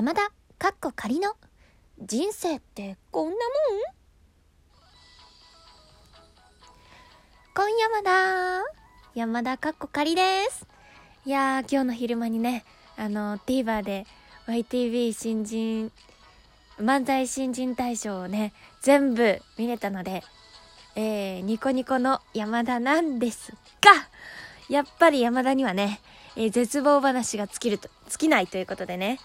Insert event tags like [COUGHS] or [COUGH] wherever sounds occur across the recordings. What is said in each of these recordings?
山田かっこ仮の。人生ってこんなもん？今山田山田かっこ仮です。いやー今日の昼間にねあの TVer で YTV 新人漫才新人大賞をね全部見れたのでえー、ニコニコの山田なんですがやっぱり山田にはね、えー、絶望話が尽きると尽きないということでね。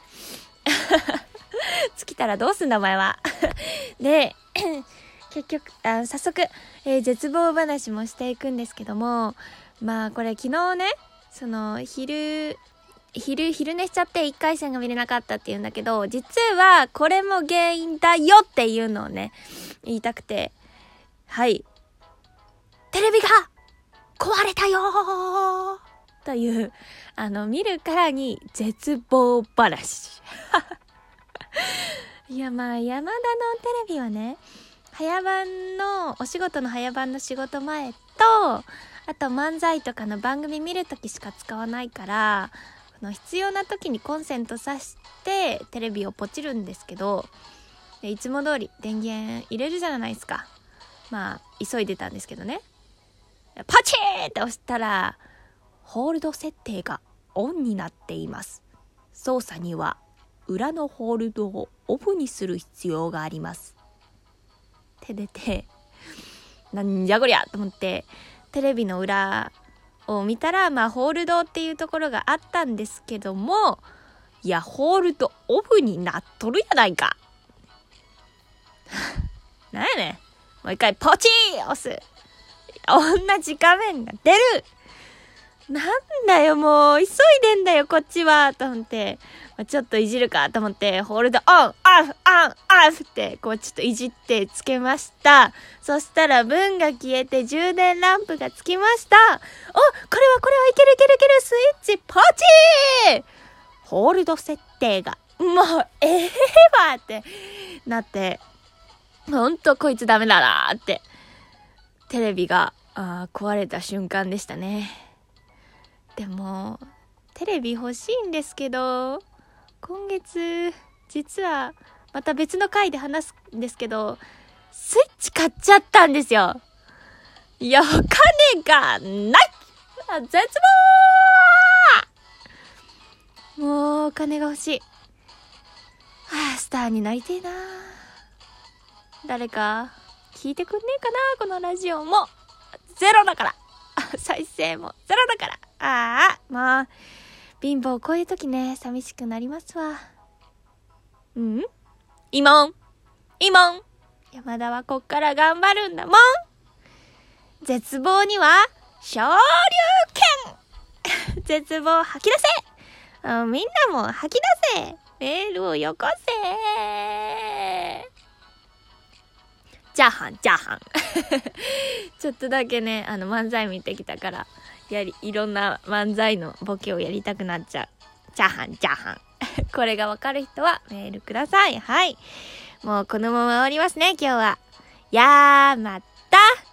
[LAUGHS] 尽きたらどうすんだお前は。[LAUGHS] で [COUGHS] 結局あ早速、えー、絶望話もしていくんですけどもまあこれ昨日ねその昼昼昼寝しちゃって1回戦が見れなかったっていうんだけど実はこれも原因だよっていうのをね言いたくて。はい。テレビが壊れたよというあの見るからに絶望話。[LAUGHS] いやまあ山田のテレビはね早番のお仕事の早番の仕事前とあと漫才とかの番組見るときしか使わないからの必要な時にコンセント挿してテレビをポチるんですけどいつも通り電源入れるじゃないですか。まあ急いでたんですけどね。パチーって押したらホールド設定がオンになっています。操作には裏のホールドをオフにする必要があります。って出てなんじゃこりゃと思ってテレビの裏を見たらまあホールドっていうところがあったんですけどもいやホールドオフになっとるやないか。[LAUGHS] なんやねん。もう一回ポチー押す。同じ画面が出る。なんだよ、もう、急いでんだよ、こっちは、と思って、まあ、ちょっといじるかと思って、ホールドオン、オフ、オン、オフって、こうちょっといじってつけました。そしたら文が消えて充電ランプがつきました。お、これはこれはいけるいけるいける、スイッチポチー!ホールド設定が、もう、ええー、わってなって、ほんとこいつダメだなーって、テレビが、あ壊れた瞬間でしたね。でも、テレビ欲しいんですけど、今月、実は、また別の回で話すんですけど、スイッチ買っちゃったんですよ。いや、お金がない絶望もう、お金が欲しい。はあ、スターになりてえな誰か、聞いてくんねえかなこのラジオも。ゼロだから再生もゼロだからああ、まあ、貧乏こういう時ね、寂しくなりますわ。うん？いもんいもん山田はこっから頑張るんだもん。絶望には、昇竜拳。[LAUGHS] 絶望吐き出せ。みんなも吐き出せ。メールをよこせチャーハン、チャーハン。[LAUGHS] ちょっとだけね、あの、漫才見てきたから、やり、いろんな漫才のボケをやりたくなっちゃう。チャーハン、チャーハン。[LAUGHS] これがわかる人はメールください。はい。もうこのまま終わりますね、今日は。やーまた